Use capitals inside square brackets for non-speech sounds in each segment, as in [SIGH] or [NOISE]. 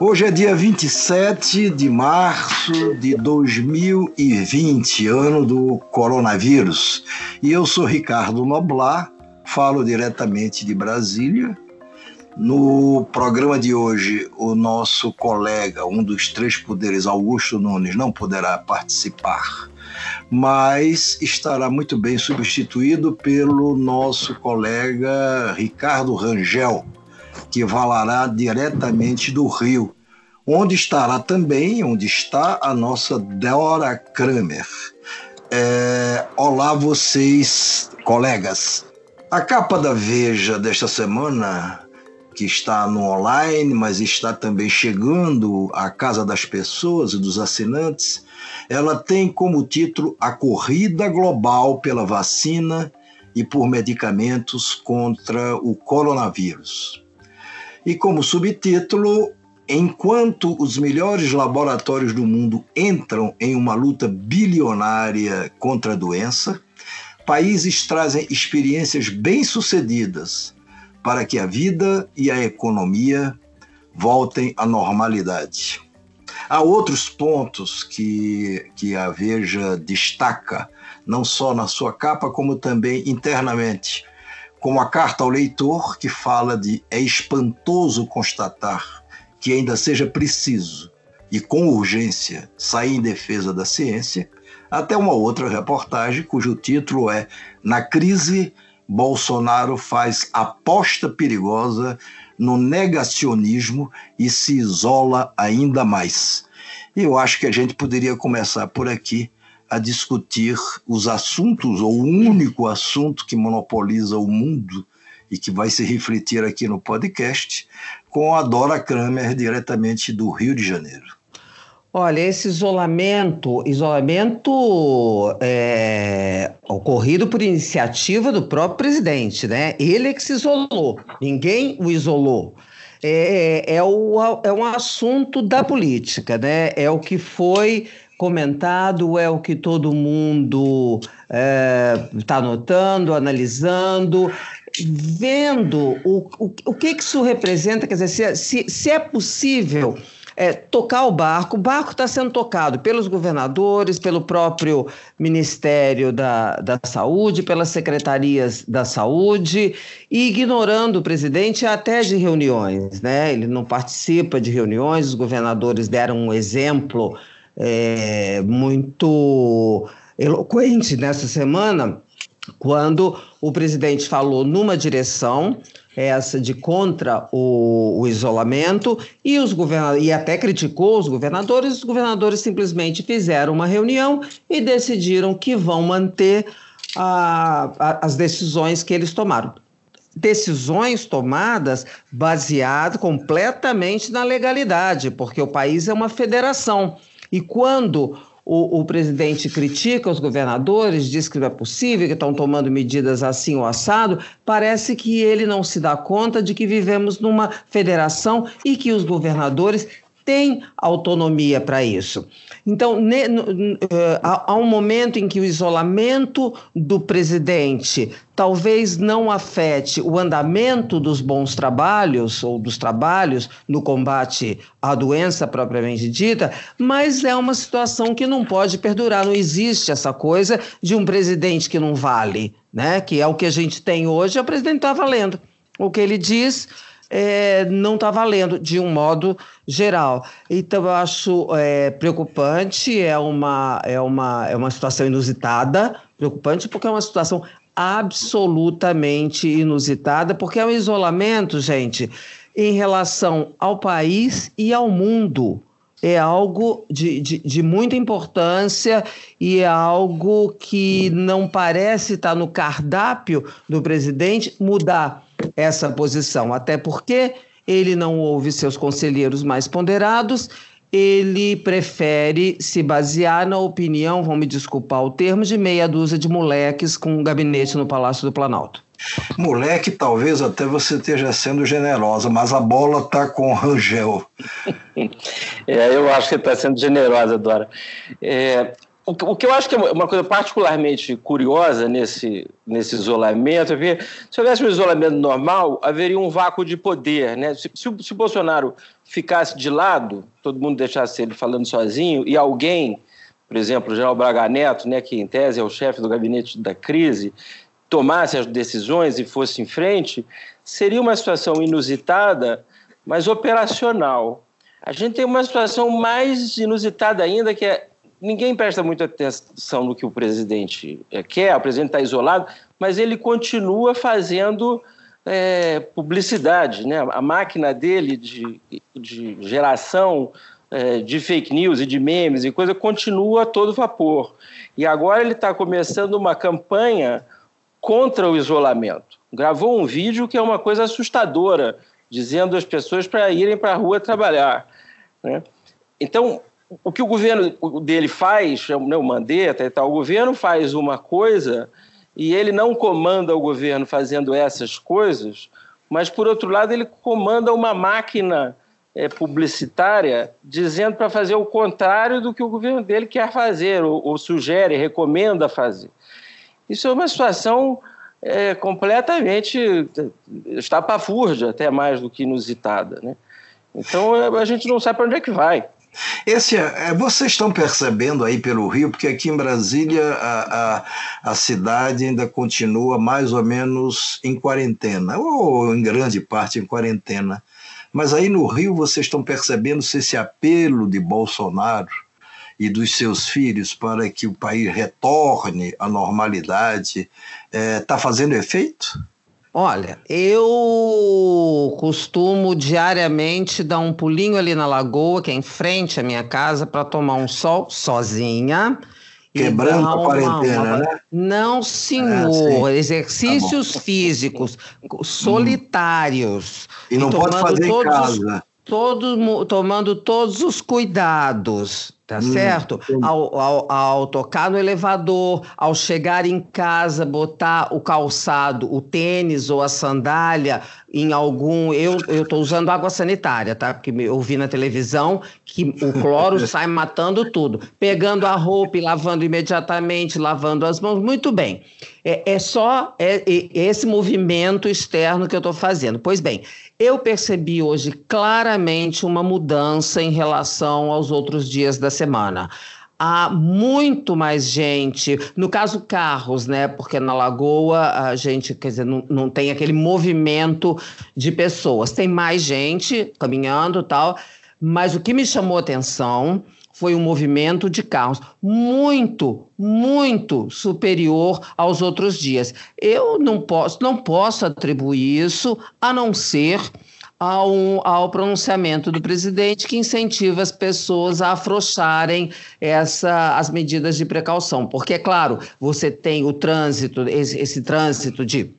Hoje é dia 27 de março de 2020, ano do coronavírus. E eu sou Ricardo Noblar, falo diretamente de Brasília. No programa de hoje, o nosso colega, um dos três poderes, Augusto Nunes, não poderá participar, mas estará muito bem substituído pelo nosso colega Ricardo Rangel que falará diretamente do Rio, onde estará também, onde está a nossa Dora Kramer. É, olá, vocês, colegas. A capa da Veja desta semana, que está no online, mas está também chegando à casa das pessoas e dos assinantes, ela tem como título A Corrida Global pela Vacina e por Medicamentos contra o Coronavírus e como subtítulo Enquanto os melhores laboratórios do mundo entram em uma luta bilionária contra a doença, países trazem experiências bem-sucedidas para que a vida e a economia voltem à normalidade. Há outros pontos que, que a Veja destaca, não só na sua capa, como também internamente como a carta ao leitor, que fala de é espantoso constatar que ainda seja preciso e com urgência sair em defesa da ciência, até uma outra reportagem cujo título é Na crise, Bolsonaro faz aposta perigosa no negacionismo e se isola ainda mais. Eu acho que a gente poderia começar por aqui a discutir os assuntos, ou o único assunto que monopoliza o mundo e que vai se refletir aqui no podcast, com a Dora Kramer, diretamente do Rio de Janeiro. Olha, esse isolamento, isolamento é, ocorrido por iniciativa do próprio presidente, né? Ele é que se isolou, ninguém o isolou. É, é, o, é um assunto da política, né? É o que foi comentado, é o que todo mundo está é, notando, analisando, vendo o, o, o que, que isso representa, quer dizer, se, se é possível é, tocar o barco. O barco está sendo tocado pelos governadores, pelo próprio Ministério da, da Saúde, pelas secretarias da Saúde, e ignorando o presidente até de reuniões. Né? Ele não participa de reuniões, os governadores deram um exemplo é, muito eloquente nessa semana, quando o presidente falou numa direção, essa de contra o, o isolamento, e, os e até criticou os governadores, os governadores simplesmente fizeram uma reunião e decidiram que vão manter a, a, as decisões que eles tomaram decisões tomadas baseadas completamente na legalidade, porque o país é uma federação. E quando o, o, presidente critica os governadores, diz que não é possível, que estão tomando medidas assim ou assado, parece que ele não se dá conta de que vivemos numa federação e que os governadores têm autonomia para isso. Então, ne, uh, há, há um momento em que o isolamento do presidente talvez não afete o andamento dos bons trabalhos ou dos trabalhos no combate à doença propriamente dita, mas é uma situação que não pode perdurar. Não existe essa coisa de um presidente que não vale, né? Que é o que a gente tem hoje, o presidente está valendo. O que ele diz é, não está valendo de um modo geral. Então, eu acho é, preocupante, é uma, é, uma, é uma situação inusitada, preocupante, porque é uma situação absolutamente inusitada, porque é um isolamento, gente, em relação ao país e ao mundo. É algo de, de, de muita importância e é algo que não parece estar no cardápio do presidente mudar essa posição, até porque ele não ouve seus conselheiros mais ponderados ele prefere se basear na opinião, vão me desculpar o termo, de meia dúzia de moleques com um gabinete no Palácio do Planalto. Moleque, talvez até você esteja sendo generosa, mas a bola está com o Rangel. [LAUGHS] é, eu acho que está sendo generosa, Dora. É, o, que eu acho que é uma coisa particularmente curiosa nesse, nesse isolamento é que, se houvesse um isolamento normal, haveria um vácuo de poder. Né? Se, se, se o Bolsonaro ficasse de lado, todo mundo deixasse ele falando sozinho, e alguém, por exemplo, o general Braga Neto, né, que em tese é o chefe do gabinete da crise, tomasse as decisões e fosse em frente, seria uma situação inusitada, mas operacional. A gente tem uma situação mais inusitada ainda, que é ninguém presta muita atenção no que o presidente eh, quer, o presidente está isolado, mas ele continua fazendo é, publicidade. Né? A máquina dele de, de geração é, de fake news e de memes e coisa continua a todo vapor. E agora ele está começando uma campanha contra o isolamento. Gravou um vídeo que é uma coisa assustadora, dizendo às pessoas para irem para a rua trabalhar. Né? Então, o que o governo dele faz, é o Mandetta e tal, o governo faz uma coisa e ele não comanda o governo fazendo essas coisas, mas, por outro lado, ele comanda uma máquina é, publicitária dizendo para fazer o contrário do que o governo dele quer fazer, ou, ou sugere, recomenda fazer. Isso é uma situação é, completamente estapafúrdia, até mais do que inusitada. Né? Então a gente não sabe para onde é que vai. Esse, é, é, vocês estão percebendo aí pelo Rio, porque aqui em Brasília a, a, a, cidade ainda continua mais ou menos em quarentena, ou em grande parte em quarentena. Mas aí no Rio vocês estão percebendo se esse apelo de Bolsonaro e dos seus filhos para que o país retorne à normalidade está é, tá fazendo efeito? Olha, eu costumo diariamente dar um pulinho ali na lagoa, que é em frente à minha casa, para tomar um sol sozinha. Quebrando a quarentena, uma... né? Não, senhor. Ah, Exercícios tá físicos solitários. E não pode fazer em casa. Todo, tomando todos os cuidados Tá hum, certo? Ao, ao, ao, tocar no elevador, ao chegar em casa, botar o calçado, o tênis ou a sandália em algum. Eu estou usando água sanitária, tá? Porque eu vi na televisão que o cloro [LAUGHS] sai matando tudo. Pegando a roupa e lavando imediatamente, lavando as mãos, muito bem. É, é só é, é esse movimento externo que eu estou fazendo. Pois bem, eu percebi hoje claramente uma mudança em relação aos outros dias da semana há muito mais gente, no caso carros, né? Porque na Lagoa a gente, quer dizer, não, não tem aquele movimento de pessoas. Tem mais gente caminhando tal, mas o que me chamou atenção foi um movimento de carros muito, muito superior aos outros dias. Eu não posso, não posso atribuir isso a não ser ao, ao pronunciamento do presidente que incentiva as pessoas a afrouxarem essa, as medidas de precaução. Porque, é claro, você tem o trânsito, esse, esse trânsito de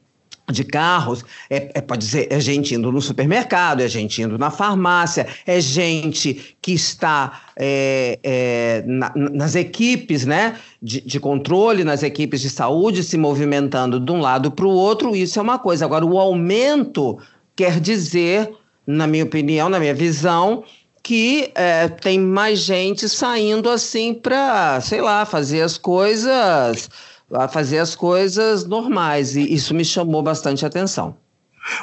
de carros, é, é, pode ser é gente indo no supermercado, é gente indo na farmácia, é gente que está é, é, na, nas equipes né, de, de, controle, nas equipes de saúde, se movimentando de um lado para o outro, isso é uma coisa. Agora, o aumento quer dizer, na minha opinião, na minha visão, que é, tem mais gente saindo assim para, sei lá, fazer as coisas fazer as coisas normais, e isso me chamou bastante atenção.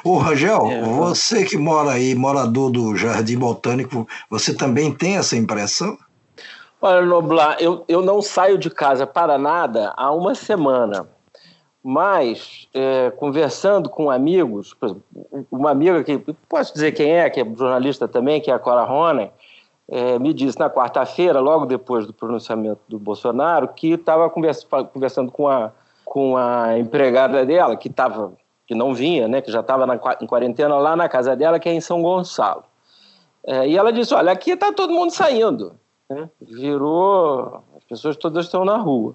Ô, Rangel, é, você que mora aí, morador do Jardim Botânico, você também tem essa impressão? Olha, Noblar, eu, eu não saio de casa para nada há uma semana. Mas, é, conversando com amigos, uma amiga que posso dizer quem é, que é jornalista também, que é a Cora Ronen, é, me disse na quarta-feira, logo depois do pronunciamento do Bolsonaro, que estava conversa, conversando com a, com a empregada dela, que, tava, que não vinha, né, que já estava em quarentena lá na casa dela, que é em São Gonçalo. É, e ela disse: Olha, aqui está todo mundo saindo. Né? Virou. As pessoas todas estão na rua.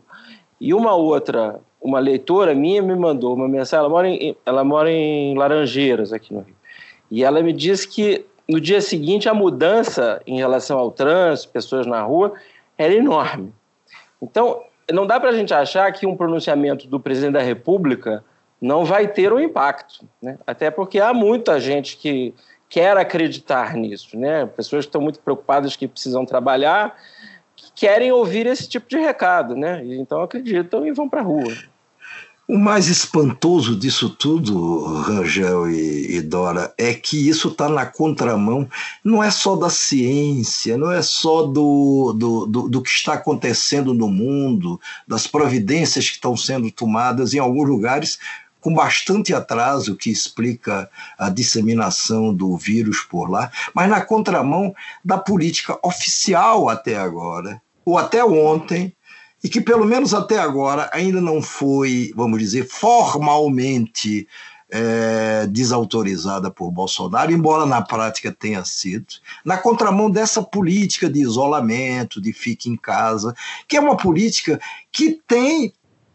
E uma outra, uma leitora minha me mandou uma mensagem. Ela mora em, ela mora em Laranjeiras, aqui no Rio. E ela me disse que no dia seguinte a mudança em relação ao trânsito, pessoas na rua, era enorme. Então, não dá para a gente achar que um pronunciamento do presidente da República não vai ter um impacto, né? até porque há muita gente que quer acreditar nisso, né? pessoas que estão muito preocupadas que precisam trabalhar, que querem ouvir esse tipo de recado, né? então acreditam e vão para a rua. O mais espantoso disso tudo, Rangel e, e Dora, é que isso está na contramão, não é só da ciência, não é só do, do, do, do, que está acontecendo no mundo, das providências que estão sendo tomadas em alguns lugares com bastante atraso, que explica a disseminação do vírus por lá, mas na contramão da política oficial até agora, ou até ontem, e que, pelo menos até agora, ainda não foi, vamos dizer, formalmente é, desautorizada por Bolsonaro, embora na prática tenha sido, na contramão dessa política de isolamento, de fique em casa, que é uma política que tem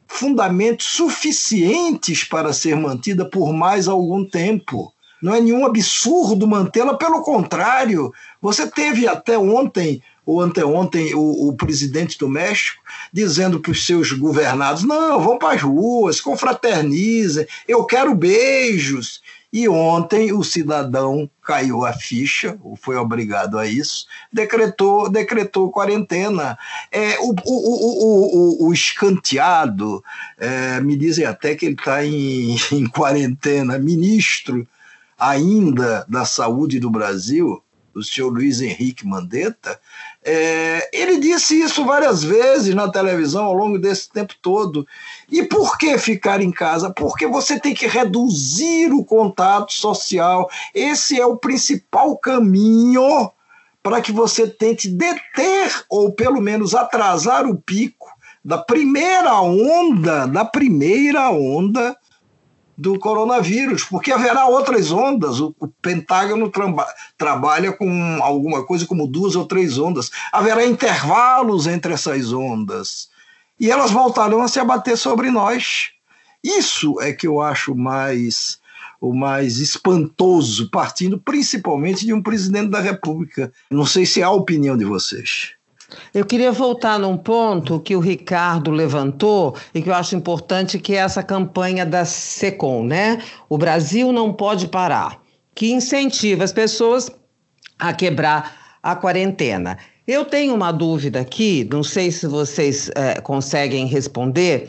fundamentos suficientes para ser mantida por mais algum tempo. Não é nenhum absurdo mantê-la, pelo contrário, você teve até ontem ou anteontem, o, o presidente do México dizendo para os seus governados: não, vão para as ruas, confraternizem, eu quero beijos. E ontem o cidadão caiu a ficha, ou foi obrigado a isso, decretou, decretou quarentena. É, o, o, o, o, escanteado, é, me dizem até que ele está em, [LAUGHS] em quarentena, ministro ainda da Saúde do Brasil, o senhor Luiz Henrique Mandetta, é, ele disse isso várias vezes na televisão ao longo desse tempo todo. E por que ficar em casa? Porque você tem que reduzir o contato social. Esse é o principal caminho para que você tente deter ou pelo menos atrasar o pico da primeira onda, da primeira onda do coronavírus, porque haverá outras ondas. O, o Pentágono traba, trabalha com alguma coisa como duas ou três ondas. Haverá intervalos entre essas ondas. E elas voltarão a se abater sobre nós. Isso é que eu acho mais o mais espantoso, partindo principalmente de um presidente da República. Não sei se há a opinião de vocês. Eu queria voltar num ponto que o Ricardo levantou e que eu acho importante, que é essa campanha da SECOM, né? O Brasil não pode parar, que incentiva as pessoas a quebrar a quarentena. Eu tenho uma dúvida aqui, não sei se vocês é, conseguem responder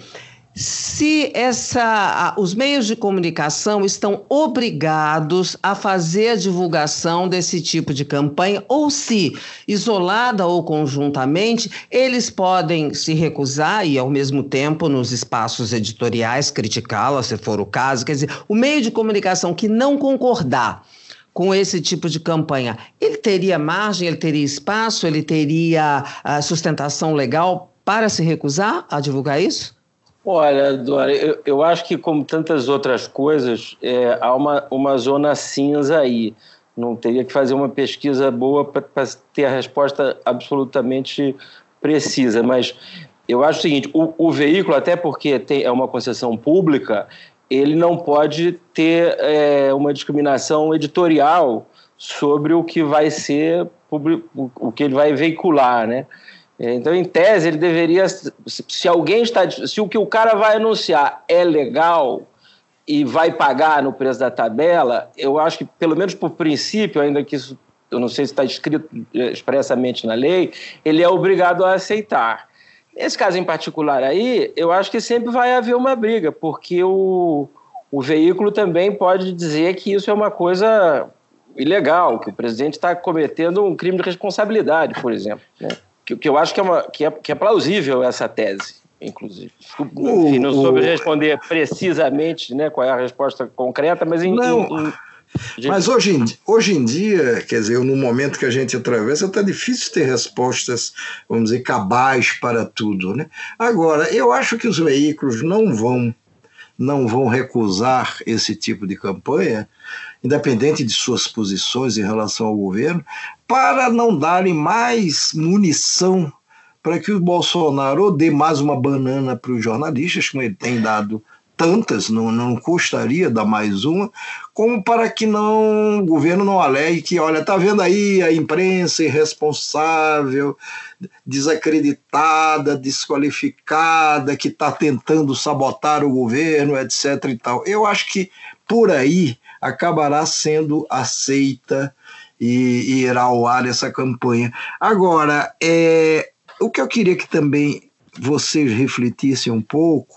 se essa, os meios de comunicação estão obrigados a fazer a divulgação desse tipo de campanha, ou se, isolada ou conjuntamente, eles podem se recusar e, ao mesmo tempo, nos espaços editoriais, criticá-la, se for o caso. Quer dizer, o meio de comunicação que não concordar com esse tipo de campanha, ele teria margem, ele teria espaço, ele teria uh, sustentação legal para se recusar a divulgar isso? Olha, Dora, eu, eu acho que, como tantas outras coisas, é, há uma, uma zona cinza aí. Não teria que fazer uma pesquisa boa para ter a resposta absolutamente precisa. Mas eu acho o seguinte: o, o veículo, até porque tem, é uma concessão pública, ele não pode ter é, uma discriminação editorial sobre o que vai ser o que ele vai veicular, né? Então, em tese, ele deveria. Se alguém está. Se o que o cara vai anunciar é legal e vai pagar no preço da tabela, eu acho que, pelo menos por princípio, ainda que isso eu não sei se está escrito expressamente na lei, ele é obrigado a aceitar. Nesse caso em particular aí, eu acho que sempre vai haver uma briga, porque o, o veículo também pode dizer que isso é uma coisa ilegal, que o presidente está cometendo um crime de responsabilidade, por exemplo. Né? Que, que eu acho que é, uma, que, é, que é plausível essa tese, inclusive. Enfim, não soube responder precisamente né, qual é a resposta concreta, mas em. Não. Em, em... Mas hoje em, hoje em dia, quer dizer, no momento que a gente atravessa, está difícil ter respostas, vamos dizer, cabais para tudo. Né? Agora, eu acho que os veículos não vão, não vão recusar esse tipo de campanha, independente de suas posições em relação ao governo, para não darem mais munição para que o Bolsonaro dê mais uma banana para os jornalistas, como ele tem dado tantas, não, não custaria dar mais uma, como para que não o governo não alegue que, olha, está vendo aí a imprensa irresponsável, desacreditada, desqualificada, que está tentando sabotar o governo, etc. e tal. Eu acho que por aí acabará sendo aceita e, e irá ao ar essa campanha. Agora, é, o que eu queria que também vocês refletissem um pouco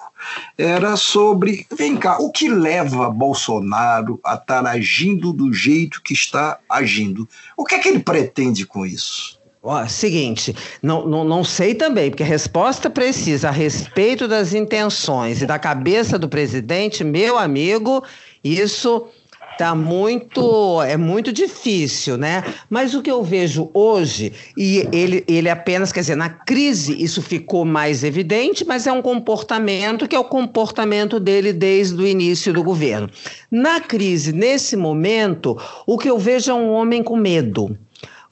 era sobre, vem cá, o que leva Bolsonaro a estar agindo do jeito que está agindo? O que é que ele pretende com isso? Ó, seguinte, não, não, não sei também, porque a resposta precisa a respeito das intenções e da cabeça do presidente, meu amigo, isso Tá muito, é muito difícil, né? Mas o que eu vejo hoje, e ele, ele apenas, quer dizer, na crise isso ficou mais evidente, mas é um comportamento que é o comportamento dele desde o início do governo. Na crise, nesse momento, o que eu vejo é um homem com medo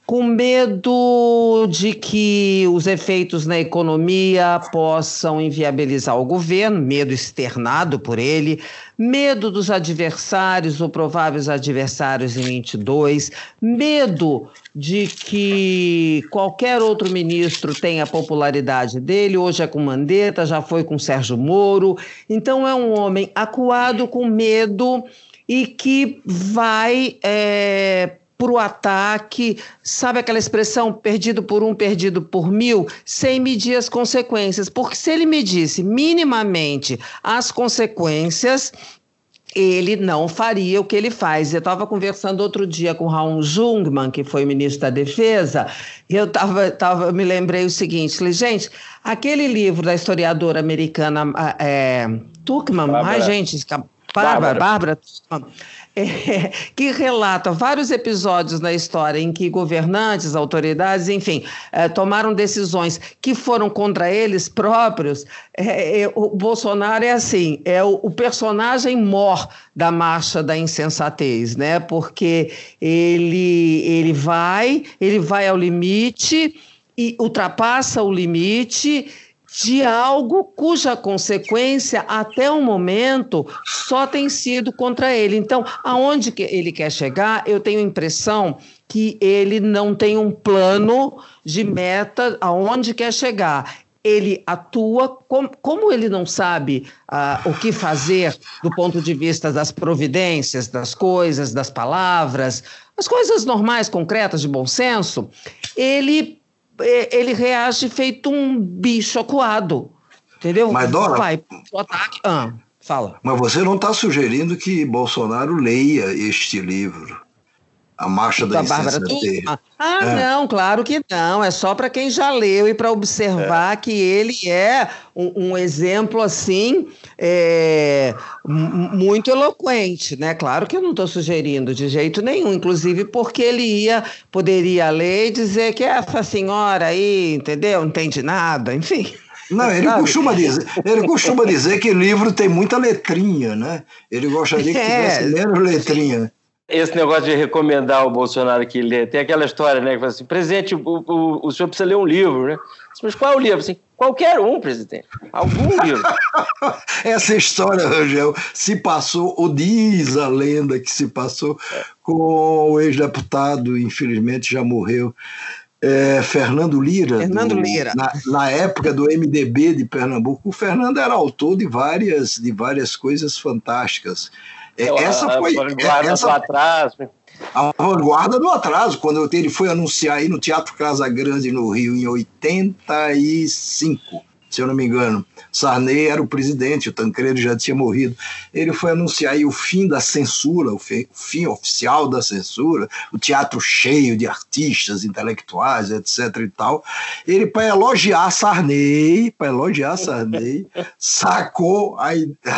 com medo de que os efeitos na economia possam inviabilizar o governo, medo externado por ele, medo dos adversários ou prováveis adversários em 22, medo de que qualquer outro ministro tenha a popularidade dele, hoje é com Mandetta, já foi com Sérgio Moro. Então é um homem acuado com medo e que vai é, para o ataque, sabe aquela expressão perdido por um, perdido por mil, sem medir as consequências. Porque se ele medisse minimamente as consequências, ele não faria o que ele faz. Eu estava conversando outro dia com Raul Jungmann, que foi ministro da Defesa, e eu tava, tava, me lembrei o seguinte: falei, gente, aquele livro da historiadora americana é, Tuckman, ai, gente, Bárbara, Bárbara, [LAUGHS] é, que relata vários episódios na história em que governantes, autoridades, enfim, é, tomaram decisões que foram contra eles próprios. É, é o Bolsonaro é assim, é o, o, personagem mor da marcha da insensatez, né? Porque ele, ele vai, ele vai ao limite e ultrapassa o limite de algo cuja consequência, até o momento, só tem sido contra ele. Então, aonde que ele quer chegar, eu tenho a impressão que ele não tem um plano de meta aonde quer chegar. Ele atua, com, como ele não sabe uh, o que fazer do ponto de vista das providências, das coisas, das palavras, as coisas normais, concretas, de bom senso, ele ele reage feito um bicho acuado. Entendeu? Mas, Dora, Vai pro ataque. Ah, fala. Mas você não está sugerindo que Bolsonaro leia este livro? A Marcha da, da Bárbara Ah, ah é. não, claro que não. É só para quem já leu e para observar é. que ele é um, um exemplo assim é, muito eloquente, né? Claro que eu não estou sugerindo de jeito nenhum, inclusive porque ele ia poderia ler e dizer que essa senhora aí, entendeu? Não entende nada, enfim. Não, ele [LAUGHS] costuma, dizer, ele costuma dizer que livro tem muita letrinha, né? Ele gostaria que [LAUGHS] é. tivesse menos letrinha esse negócio de recomendar o Bolsonaro que lê, tem aquela história, né? Que fala assim, presidente, o, o, o senhor precisa ler um livro, né? Mas qual é o livro? Assim, qualquer um, presidente. Algum livro. [LAUGHS] Essa história, Rangel, se passou, ou diz a lenda que se passou com o ex-deputado, infelizmente já morreu, é, Fernando Lira. Fernando do, Lira. Na, na, época do MDB de Pernambuco. O Fernando era autor de várias, de várias coisas fantásticas. É, essa foi. A vanguarda essa, do atraso. A vanguarda do atraso, quando ele foi anunciar aí no Teatro Casa Grande, no Rio, em 85 se eu não me engano. Sarney era o presidente, o Tancredo já tinha morrido. Ele foi anunciar o fim da censura, o fim oficial da censura, o teatro cheio de artistas, intelectuais, etc. e tal. Ele, para elogiar Sarney, para elogiar Sarney, [LAUGHS] sacou a,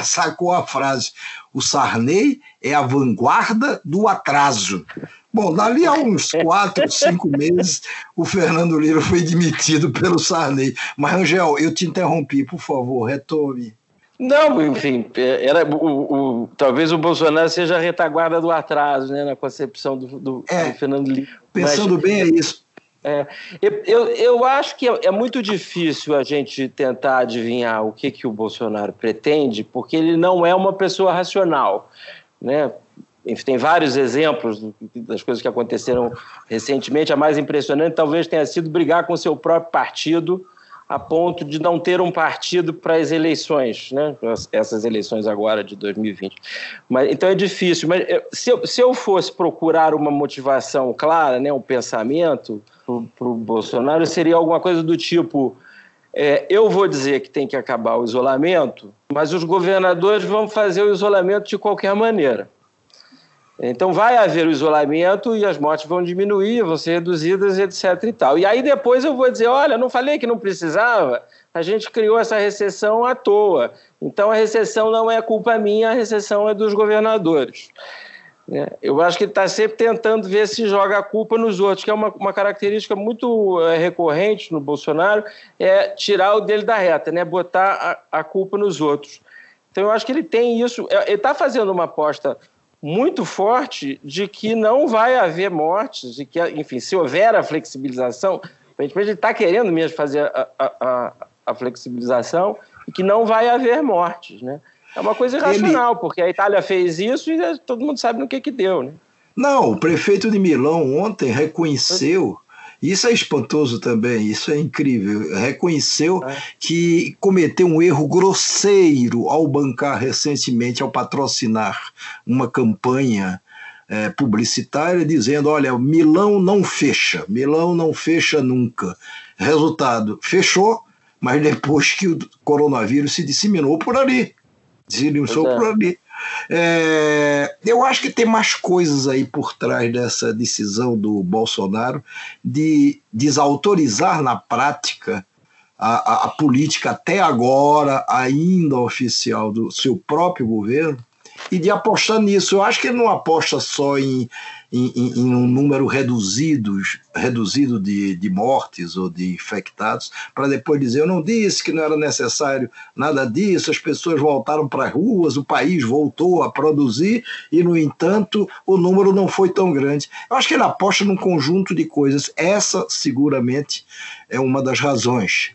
sacou a frase: o Sarney é a vanguarda do atraso. Bom, dali a uns quatro, cinco meses, o Fernando Lira foi demitido pelo Sarney. Mas, Angel, eu te interrompi, por favor, retome. Não, enfim, era o, o, talvez o Bolsonaro seja a retaguarda do atraso, né, na concepção do, do, é, do Fernando Lira. Pensando Mas, bem, é isso. É, eu, eu acho que é, é, muito difícil a gente tentar adivinhar o que, que o Bolsonaro pretende, porque ele não é uma pessoa racional. Né? Tem vários exemplos das coisas que aconteceram recentemente. A mais impressionante talvez tenha sido brigar com seu próprio partido a ponto de não ter um partido para as eleições, né? essas eleições agora de 2020. Mas, então é difícil. Mas se eu, se eu fosse procurar uma motivação clara, né, um pensamento para o Bolsonaro, seria alguma coisa do tipo: é, eu vou dizer que tem que acabar o isolamento, mas os governadores vão fazer o isolamento de qualquer maneira. Então vai haver o isolamento e as mortes vão diminuir, vão ser reduzidas, etc. E, tal. e aí depois eu vou dizer: olha, não falei que não precisava, a gente criou essa recessão à toa. Então a recessão não é culpa minha, a recessão é dos governadores. É, eu acho que ele está sempre tentando ver se joga a culpa nos outros, que é uma, uma característica muito é, recorrente no Bolsonaro, é tirar o dele da reta, né? botar a, a culpa nos outros. Então eu acho que ele tem isso, é, ele está fazendo uma aposta muito forte de que não vai haver mortes, e que, enfim, se houver a flexibilização, aparentemente ele está querendo mesmo fazer a, a, a, flexibilização e que não vai haver mortes, né? É uma coisa irracional, ele... porque a Itália fez isso e todo mundo sabe no que que deu, né? Não, o prefeito de Milão ontem reconheceu isso é espantoso também, isso é incrível. Reconheceu é. que cometeu um erro grosseiro ao bancar recentemente, ao patrocinar uma campanha é, publicitária dizendo: olha, Milão não fecha, Milão não fecha nunca. Resultado: fechou, mas depois que o coronavírus se disseminou por ali, disseminou é. por ali. É, eu acho que tem mais coisas aí por trás dessa decisão do Bolsonaro de desautorizar na prática a, a, a política até agora ainda oficial do seu próprio governo e de apostar nisso. Eu acho que ele não aposta só em, em, em um número reduzido, reduzido de, de mortes ou de infectados, para depois dizer: eu não disse que não era necessário nada disso, as pessoas voltaram para as ruas, o país voltou a produzir e, no entanto, o número não foi tão grande. Eu acho que ele aposta num conjunto de coisas. Essa, seguramente, é uma das razões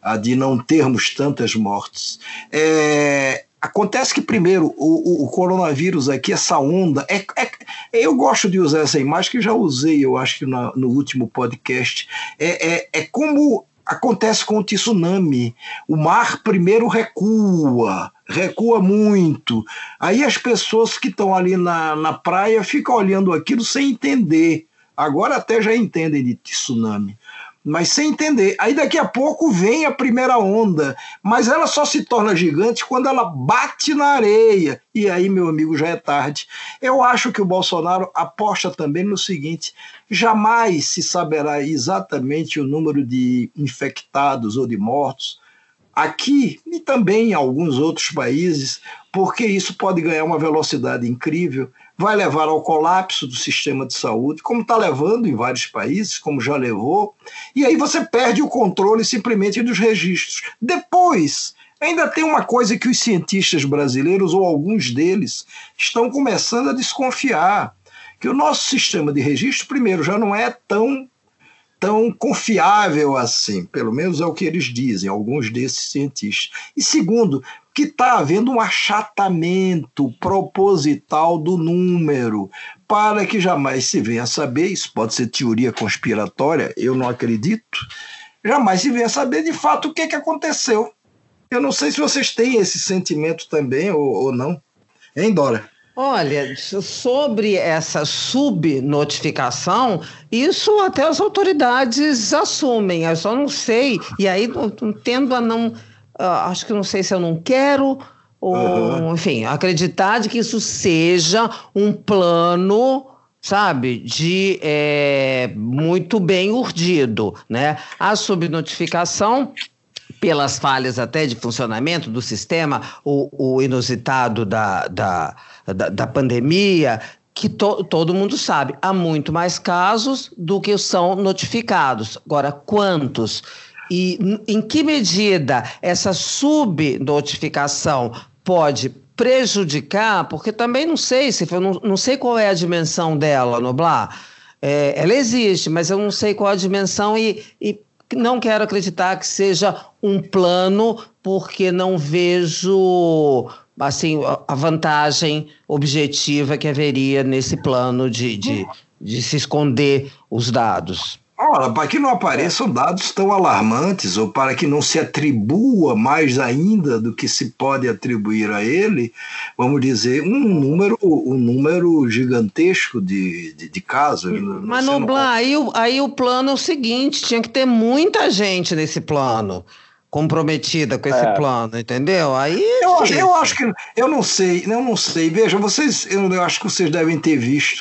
a de não termos tantas mortes. É, Acontece que, primeiro, o, o, coronavírus aqui, essa onda, é, é, eu gosto de usar essa imagem que já usei, eu acho que na, no último podcast. É, é, é como acontece com o tsunami. O mar primeiro recua, recua muito. Aí as pessoas que estão ali na, na praia ficam olhando aquilo sem entender. Agora até já entendem de tsunami mas sem entender. Aí daqui a pouco vem a primeira onda, mas ela só se torna gigante quando ela bate na areia. E aí, meu amigo, já é tarde. Eu acho que o Bolsonaro aposta também no seguinte: jamais se saberá exatamente o número de infectados ou de mortos aqui e também em alguns outros países, porque isso pode ganhar uma velocidade incrível vai levar ao colapso do sistema de saúde, como está levando em vários países, como já levou, e aí você perde o controle simplesmente dos registros. Depois, ainda tem uma coisa que os cientistas brasileiros, ou alguns deles, estão começando a desconfiar: que o nosso sistema de registro, primeiro, já não é tão tão confiável assim, pelo menos é o que eles dizem, alguns desses cientistas. E segundo, que está havendo um achatamento proposital do número, para que jamais se venha a saber, isso pode ser teoria conspiratória, eu não acredito, jamais se venha a saber de fato o que, que aconteceu. Eu não sei se vocês têm esse sentimento também ou, ou não. Hein, Dora? Olha, sobre essa subnotificação, isso até as autoridades assumem, eu só não sei, e aí tendo a não, acho que não sei se eu não quero, ou, uhum. enfim, acreditar de que isso seja um plano sabe, de é, muito bem urdido, né? A subnotificação pelas falhas até de funcionamento do sistema, o, o inusitado da, da, da, da pandemia, que to, todo mundo sabe, há muito mais casos do que são notificados. Agora, quantos? E em que medida essa subnotificação pode prejudicar, porque também não sei se não, não sei qual é a dimensão dela, Noblar. é, ela existe, mas eu não sei qual a dimensão e, e não quero acreditar que seja um plano, porque não vejo assim a vantagem objetiva que haveria nesse plano de, de, de se esconder os dados. Ora, para que não apareçam dados tão alarmantes ou para que não se atribua mais ainda do que se pode atribuir a ele, vamos dizer, um número, um número gigantesco de, de, de casos. Mas, Noblar, não... aí, aí o plano é o seguinte, tinha que ter muita gente nesse plano comprometida com esse é. plano, entendeu? Aí eu, acho, eu acho que eu não sei, eu não sei. Veja, vocês, eu, eu acho que vocês devem ter visto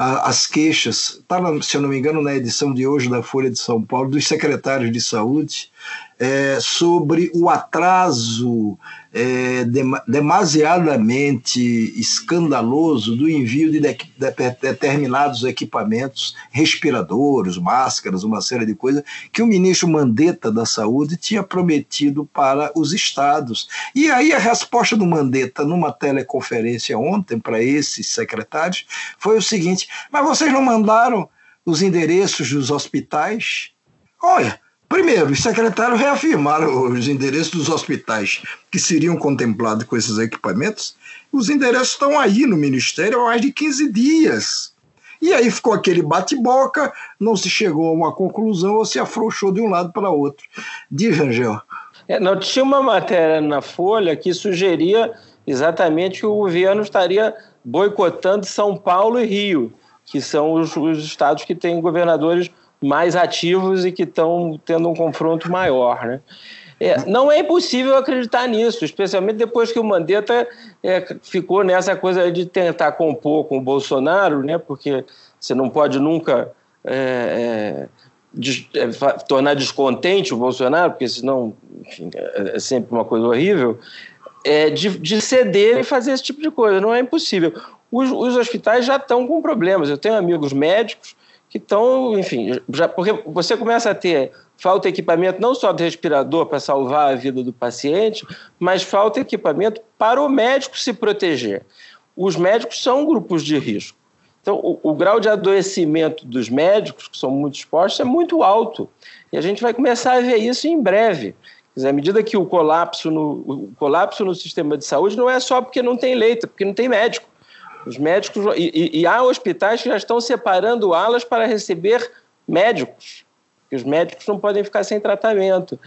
uh, as queixas. Estava, se eu não me engano, na edição de hoje da Folha de São Paulo dos secretários de saúde é, sobre o atraso é, demasiadamente escandaloso do envio de, de, de, determinados equipamentos, respiradores, máscaras, uma série de coisas, que o ministro Mandetta da Saúde tinha prometido para os estados. E aí a resposta do Mandetta numa teleconferência ontem para esses secretários foi o seguinte: mas vocês não mandaram os endereços dos hospitais? Olha, Primeiro, os secretários reafirmaram os endereços dos hospitais que seriam contemplados com esses equipamentos. Os endereços estão aí no Ministério há mais de 15 dias. E aí ficou aquele bate-boca, não se chegou a uma conclusão ou se afrouxou de um lado para outro. Diz, Angel. É, não, tinha uma matéria na Folha que sugeria exatamente que o governo estaria boicotando São Paulo e Rio, que são os, os estados que têm governadores mais ativos e que estão tendo um confronto maior. Né? É, não é impossível acreditar nisso, especialmente depois que o Mandetta é, ficou nessa coisa de tentar compor com o Bolsonaro, né? porque você não pode nunca é, é, é tornar descontente o Bolsonaro, porque senão enfim, é, é sempre uma coisa horrível, de, de, ceder e fazer esse tipo de coisa. Não é impossível. Os, os hospitais já estão com problemas. Eu tenho amigos médicos que estão, enfim, já, porque você começa a ter falta de equipamento não só de respirador para salvar a vida do paciente, mas falta de equipamento para o médico se proteger. Os médicos são grupos de risco. Então, o, o grau de adoecimento dos médicos, que são muito expostos, é muito alto. E a gente vai começar a ver isso em breve. Dizer, à medida que o colapso, no, o colapso no sistema de saúde não é só porque não tem leito, é porque não tem médico. Os médicos. E, e, há hospitais que já estão separando alas para receber médicos, que os médicos não podem ficar sem tratamento.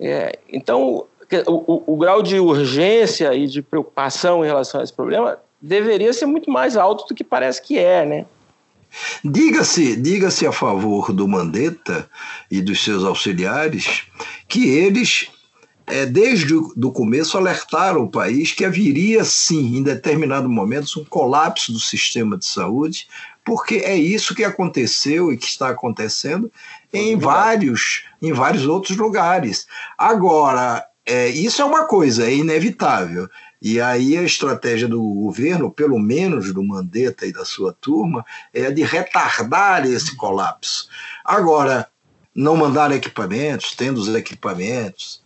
É, então, o, o, o, grau de urgência e de preocupação em relação a esse problema deveria ser muito mais alto do que parece que é, né? Diga-se diga -se a favor do Mandetta e dos seus auxiliares que eles é, desde o começo, alertaram o país que haveria, sim, em determinado momento, um colapso do sistema de saúde, porque é isso que aconteceu e que está acontecendo em vários, em vários outros lugares. Agora, é, isso é uma coisa, é inevitável. E aí a estratégia do governo, pelo menos do Mandetta e da sua turma, é de retardar esse colapso. Agora, não mandar equipamentos, tendo os equipamentos,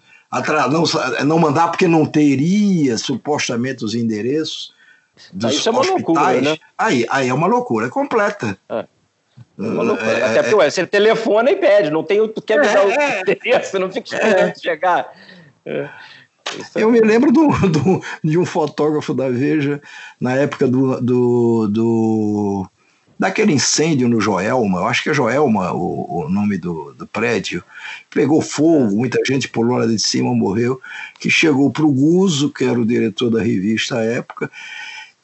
não, não mandar porque não teria supostamente os endereços dos isso é uma hospitais. loucura, né? Aí, aí é uma loucura completa. É. É uma loucura. É, Até porque ué, você telefona e pede, não tem, tu quer usar é, o endereço, não fica esperando chegar. É. Eu me lembro do, do, de um fotógrafo da Veja, na época do, do, do daquele incêndio no Joelma, eu acho que é Joelma o, o nome do, do prédio, pegou fogo, muita gente pulou lá de cima, morreu, que chegou para o Guzo, que era o diretor da revista à época,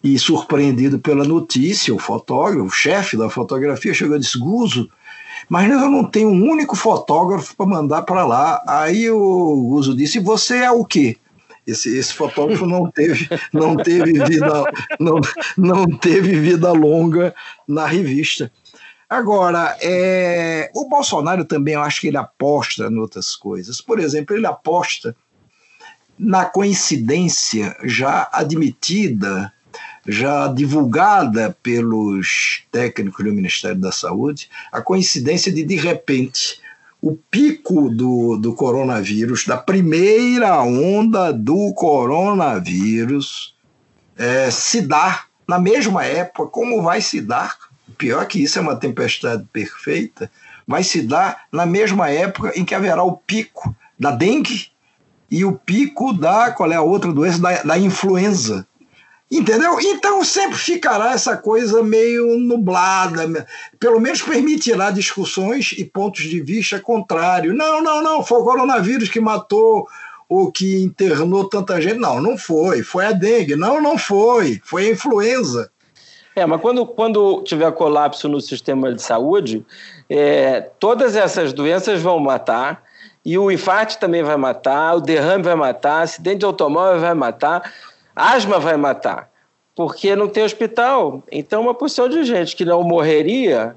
e surpreendido pela notícia, o fotógrafo, o chefe da fotografia, chegou e disse, Guzo, mas eu não tenho um único fotógrafo para mandar para lá. Aí o Guzo disse, você é o quê? Esse, esse fotógrafo não teve, não teve vida, não, não teve vida longa na revista. Agora, é, o Bolsonaro também, eu acho que ele aposta em outras coisas. Por exemplo, ele aposta na coincidência já admitida, já divulgada pelos técnicos do Ministério da Saúde, a coincidência de, de repente, o pico do, do coronavírus, da primeira onda do coronavírus, é, se dar na mesma época, como vai se dar pior que isso é uma tempestade perfeita, vai se dar na mesma época em que haverá o pico da dengue e o pico da, qual é a outra doença, da, da influenza. Entendeu? Então sempre ficará essa coisa meio nublada, pelo menos permitirá discussões e pontos de vista contrários. Não, não, não, foi o coronavírus que matou ou que internou tanta gente. Não, não foi, foi a dengue. Não, não foi, foi a influenza. É, mas quando, quando tiver colapso no sistema de saúde, é, todas essas doenças vão matar, e o infarto também vai matar, o derrame vai matar, acidente de automóvel vai matar, asma vai matar, porque não tem hospital. Então, uma porção de gente que não morreria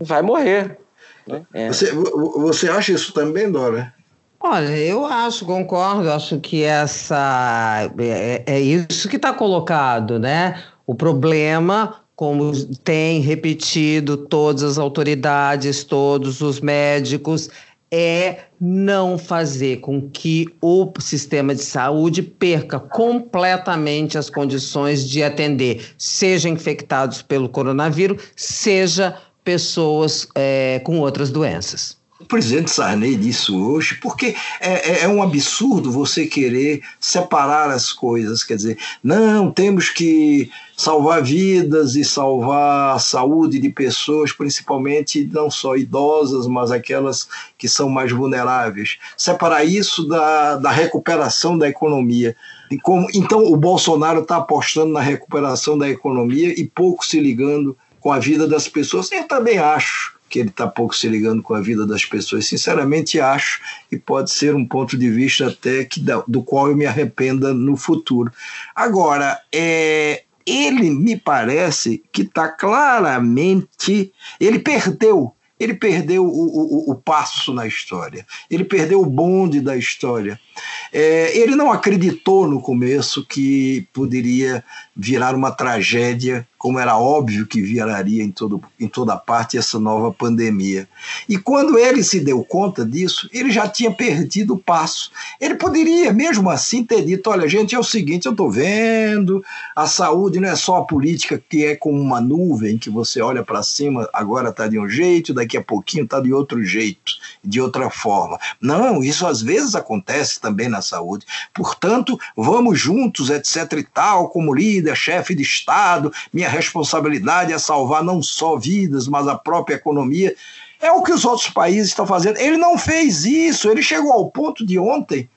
vai morrer. Né? É. Você, você acha isso também, Dora? Olha, eu acho, concordo, acho que essa é, é isso que está colocado, né? O problema, como tem repetido todas as autoridades, todos os médicos, é não fazer com que o sistema de saúde perca completamente as condições de atender, seja infectados pelo coronavírus, seja pessoas é, com outras doenças. O presidente Sarney disse hoje, porque é, é, é, um absurdo você querer separar as coisas. Quer dizer, não, temos que salvar vidas e salvar a saúde de pessoas, principalmente não só idosas, mas aquelas que são mais vulneráveis. Separar isso da, da recuperação da economia. Como, então, o Bolsonaro está apostando na recuperação da economia e pouco se ligando com a vida das pessoas. Eu também acho que ele está pouco se ligando com a vida das pessoas. Sinceramente, acho e pode ser um ponto de vista até que do qual eu me arrependa no futuro. Agora, é, ele me parece que está claramente. Ele perdeu ele perdeu o, o, o, passo na história, ele perdeu o bonde da história. É, ele não acreditou no começo que poderia virar uma tragédia como era óbvio que viraria em, todo, em toda parte essa nova pandemia. E quando ele se deu conta disso, ele já tinha perdido o passo. Ele poderia, mesmo assim, ter dito: olha, gente, é o seguinte, eu estou vendo, a saúde não é só a política que é como uma nuvem, que você olha para cima, agora está de um jeito, daqui a pouquinho está de outro jeito, de outra forma. Não, isso às vezes acontece também na saúde. Portanto, vamos juntos, etc e tal, como líder, chefe de Estado, minha responsabilidade é salvar não só vidas, mas a própria economia. É o que os outros países estão fazendo. Ele não fez isso, ele chegou ao ponto de ontem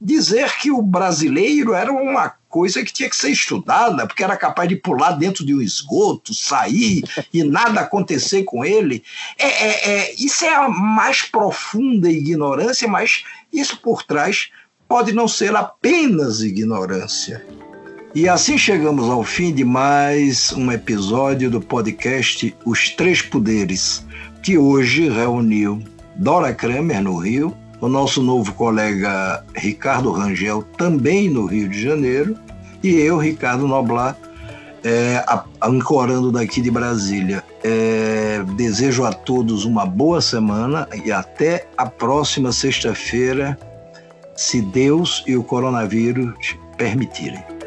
dizer que o brasileiro era uma coisa que tinha que ser estudada, porque era capaz de pular dentro de um esgoto, sair [LAUGHS] e nada acontecer com ele. É, é, é, isso é a mais profunda ignorância, mas isso por trás pode não ser apenas ignorância. E assim chegamos ao fim de mais um episódio do podcast Os Três Poderes, que hoje reuniu Dora Kramer no Rio, o nosso novo colega Ricardo Rangel, também no Rio de Janeiro, e eu, Ricardo Noblar, é, ancorando daqui de Brasília. É, desejo a todos uma boa semana e até a próxima sexta-feira, se Deus e o coronavírus permitirem.